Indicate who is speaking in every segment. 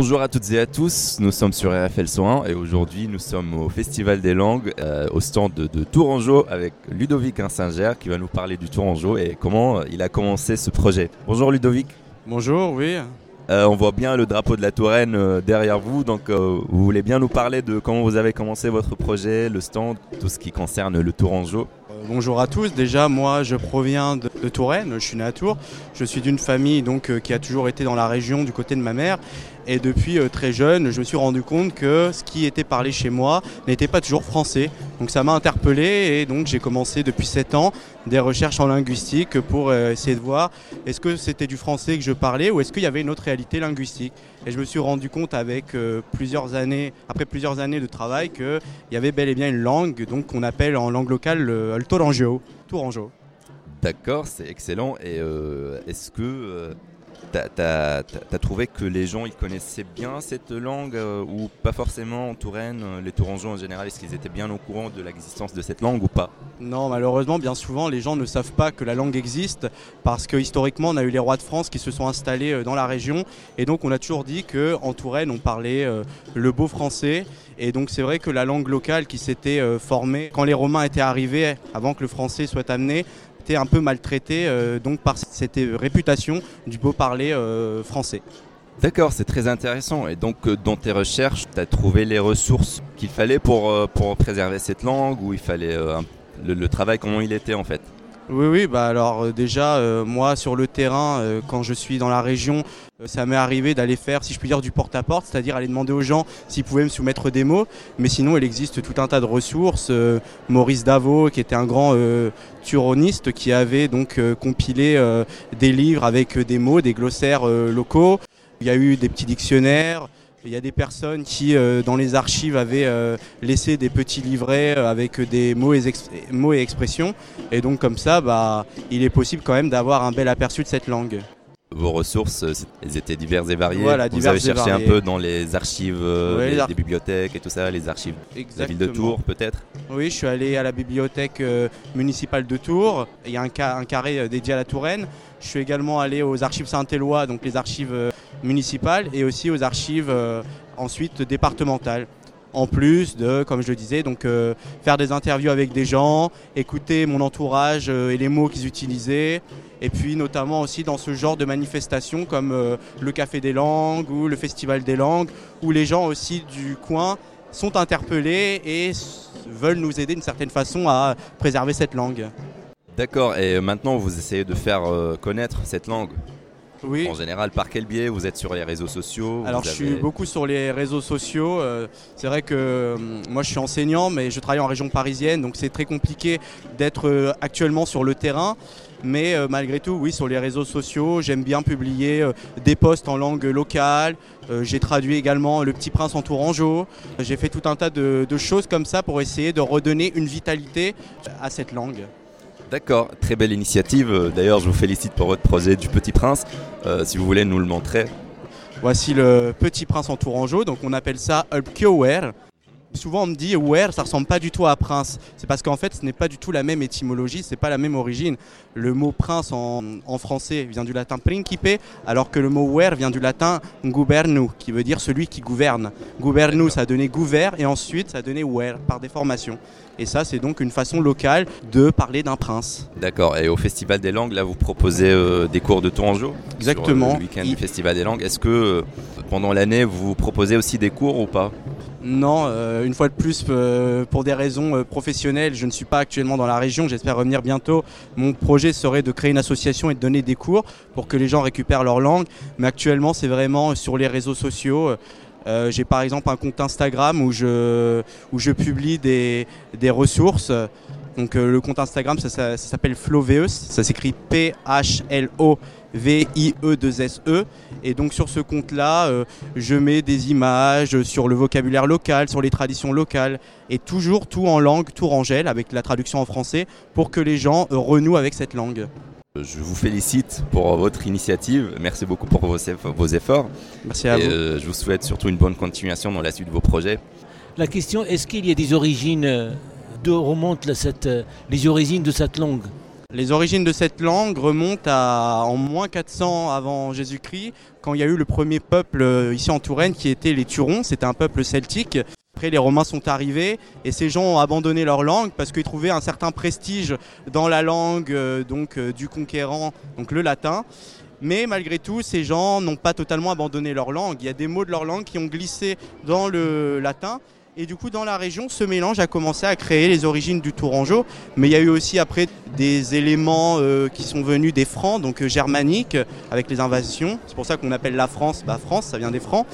Speaker 1: Bonjour à toutes et à tous, nous sommes sur RFL 101 et aujourd'hui nous sommes au Festival des langues euh, au stand de, de Tourangeau avec Ludovic Insinger qui va nous parler du Tourangeau et comment il a commencé ce projet. Bonjour Ludovic.
Speaker 2: Bonjour, oui.
Speaker 1: Euh, on voit bien le drapeau de la Touraine euh, derrière vous, donc vous voulez bien nous parler de comment vous avez commencé votre projet, le stand, tout ce qui concerne le Tourangeau
Speaker 2: bonjour à tous. Déjà, moi, je proviens de, de Touraine. Je suis né à Tours. Je suis d'une famille donc euh, qui a toujours été dans la région du côté de ma mère. Et depuis euh, très jeune, je me suis rendu compte que ce qui était parlé chez moi n'était pas toujours français. Donc ça m'a interpellé et donc j'ai commencé depuis 7 ans des recherches en linguistique pour euh, essayer de voir est-ce que c'était du français que je parlais ou est-ce qu'il y avait une autre réalité linguistique. Et je me suis rendu compte avec euh, plusieurs années, après plusieurs années de travail, qu'il y avait bel et bien une langue donc qu'on appelle en langue locale le, le Tourangeau.
Speaker 1: D'accord, c'est excellent. Et est-ce que t'as as, trouvé que les gens ils connaissaient bien cette langue euh, ou pas forcément en Touraine euh, Les Tourangeaux en général, est-ce qu'ils étaient bien au courant de l'existence de cette langue ou pas?
Speaker 2: Non, malheureusement, bien souvent, les gens ne savent pas que la langue existe parce que historiquement, on a eu les rois de France qui se sont installés euh, dans la région et donc on a toujours dit qu'en Touraine, on parlait le beau français. Et donc c'est vrai que la langue locale qui s'était formée quand les Romains étaient arrivés, avant que le français soit amené, un peu maltraitée euh, donc par cette euh, réputation du beau parler euh, français.
Speaker 1: D'accord, c'est très intéressant. Et donc, dans tes recherches, tu as trouvé les ressources qu'il fallait pour, pour préserver cette langue ou il fallait le, le travail, comment il était en fait?
Speaker 2: Oui, oui, bah alors euh, déjà, euh, moi sur le terrain, euh, quand je suis dans la région, ça m'est arrivé d'aller faire, si je puis dire, du porte-à-porte, c'est-à-dire aller demander aux gens s'ils pouvaient me soumettre des mots. Mais sinon, il existe tout un tas de ressources. Maurice Davot, qui était un grand turoniste, qui avait donc compilé des livres avec des mots, des glossaires locaux. Il y a eu des petits dictionnaires. Il y a des personnes qui, euh, dans les archives, avaient euh, laissé des petits livrets euh, avec des mots et, ex- mots et expressions. Et donc comme ça, bah, il est possible quand même d'avoir un bel aperçu de cette langue.
Speaker 1: Vos ressources, elles étaient diverses et variées.
Speaker 2: Voilà,
Speaker 1: Vous avez cherché un peu dans les archives
Speaker 2: Ouais, les ar-
Speaker 1: des bibliothèques et tout ça, les archives de la ville de. Tours peut-être?
Speaker 2: Oui, je suis allé à la bibliothèque municipale de Tours. Il y a un, ca- un carré dédié à la Touraine. Je suis également allé aux archives Saint-Éloi, donc les archives municipales, et aussi aux archives euh, ensuite départementales. En plus de, comme je le disais, donc euh, faire des interviews avec des gens, écouter mon entourage euh, et les mots qu'ils utilisaient, et puis notamment aussi dans ce genre de manifestations comme le Café des Langues ou le Festival des Langues, où les gens aussi du coin sont interpellés et veulent nous aider d'une certaine façon à préserver cette langue.
Speaker 1: D'accord, et maintenant vous essayez de faire connaître cette langue?
Speaker 2: Oui.
Speaker 1: En général, par quel biais Vous êtes sur les réseaux sociaux?
Speaker 2: Alors je suis beaucoup sur les réseaux sociaux. euh, c'est vrai que euh, moi je suis enseignant, mais je travaille en région parisienne, donc c'est très compliqué d'être euh, actuellement sur le terrain. Mais euh, malgré tout, oui, sur les réseaux sociaux, j'aime bien publier euh, des posts en langue locale. Euh, J'ai traduit également Le Petit Prince en Tourangeau. J'ai fait tout un tas de, de choses comme ça pour essayer de redonner une vitalité à cette langue.
Speaker 1: D'accord, très belle initiative. Euh, D'ailleurs, je vous félicite pour votre projet du Petit Prince. Euh, si vous voulez nous le montrer.
Speaker 2: Voici le Petit Prince en Tourangeau, donc on appelle ça un Kiower. Souvent on me dit Wer, ça ressemble pas du tout à prince. C'est parce qu'en fait ce n'est pas du tout la même étymologie, c'est pas la même origine. Le mot prince en, en français vient du latin principe, alors que le mot wer vient du latin gubernu, qui veut dire celui qui gouverne. Gubernu ça a donné gouverne et ensuite ça a donné par déformation. Et ça c'est donc une façon locale de parler d'un prince.
Speaker 1: D'accord, et au Festival des langues, là vous proposez euh, des cours de Tourangeau
Speaker 2: Exactement.
Speaker 1: Sur, euh, le week-end
Speaker 2: Il-
Speaker 1: du Festival des langues. Est-ce que euh, pendant l'année vous proposez aussi des cours ou pas?
Speaker 2: Non, euh, une fois de plus, euh, pour des raisons euh, professionnelles, je ne suis pas actuellement dans la région. J'espère revenir bientôt. Mon projet serait de créer une association et de donner des cours pour que les gens récupèrent leur langue. Mais actuellement, c'est vraiment sur les réseaux sociaux. J'ai par exemple un compte Instagram où je, où je publie des, des ressources. Donc le compte Instagram, ça, s'appelle Floveus. Ça s'écrit P-H-L-O-V-I-E-2-S-E. E. Et donc sur ce compte-là, euh, je mets des images sur le vocabulaire local, sur les traditions locales, et toujours tout en langue tourangelle, avec la traduction en français, pour que les gens euh, renouent avec cette langue.
Speaker 1: Je vous félicite pour votre initiative. Merci beaucoup pour vos, vos efforts.
Speaker 2: Merci à
Speaker 1: et
Speaker 2: vous.
Speaker 1: euh, je vous souhaite surtout une bonne continuation dans la suite de vos projets.
Speaker 3: La question, est-ce qu'il y a des origines, euh, cette, euh, les origines de cette langue?
Speaker 2: Les origines de cette langue remontent à en moins 400 avant Jésus-Christ, quand il y a eu le premier peuple euh, ici en Touraine qui était les Turons. C'était un peuple celtique. Après, les Romains sont arrivés et ces gens ont abandonné leur langue parce qu'ils trouvaient un certain prestige dans la langue euh, euh, du conquérant, donc le latin. Mais malgré tout, ces gens n'ont pas totalement abandonné leur langue. Il y a des mots de leur langue qui ont glissé dans le latin. Et du coup, dans la région, ce mélange a commencé à créer les origines du tourangeau. Mais il y a eu aussi après des éléments euh, qui sont venus des Francs, donc euh, germaniques, avec les invasions. C'est pour ça qu'on appelle la France, bah, France, ça vient des Francs.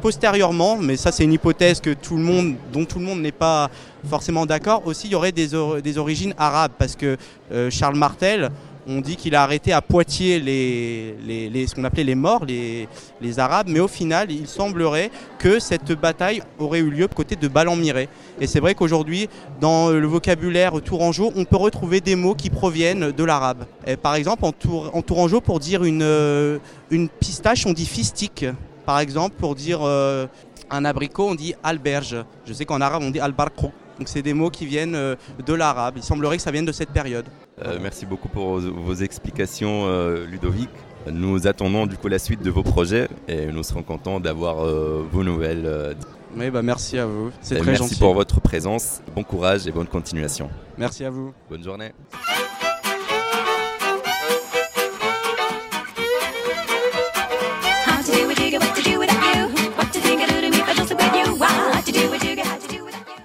Speaker 2: Postérieurement, mais ça c'est une hypothèse que tout le monde, dont tout le monde n'est pas forcément d'accord, aussi il y aurait des, origines arabes, parce que euh, Charles Martel, on dit qu'il a arrêté à Poitiers les, ce qu'on appelait les morts, les, Arabes, mais au final, il semblerait que cette bataille aurait eu lieu côté de Balan-Miré. Et c'est vrai qu'aujourd'hui, dans le vocabulaire tourangeau, on peut retrouver des mots qui proviennent de l'arabe. Par exemple, en, tourangeau, pour dire une, une pistache, on dit fistique. Par exemple, pour dire euh, un abricot, on dit alberge. Je sais qu'en arabe, on dit albarko. Donc c'est des mots qui viennent euh, de l'arabe. Il semblerait que ça vienne de cette période.
Speaker 1: Euh, merci beaucoup pour vos, explications, euh, Ludovic. Nous attendons du coup la suite de vos projets et nous serons contents d'avoir vos nouvelles.
Speaker 2: Oui, bah merci à vous. C'est très
Speaker 1: merci
Speaker 2: gentil.
Speaker 1: pour votre présence. Bon courage et bonne continuation.
Speaker 2: Merci à vous.
Speaker 1: Bonne journée.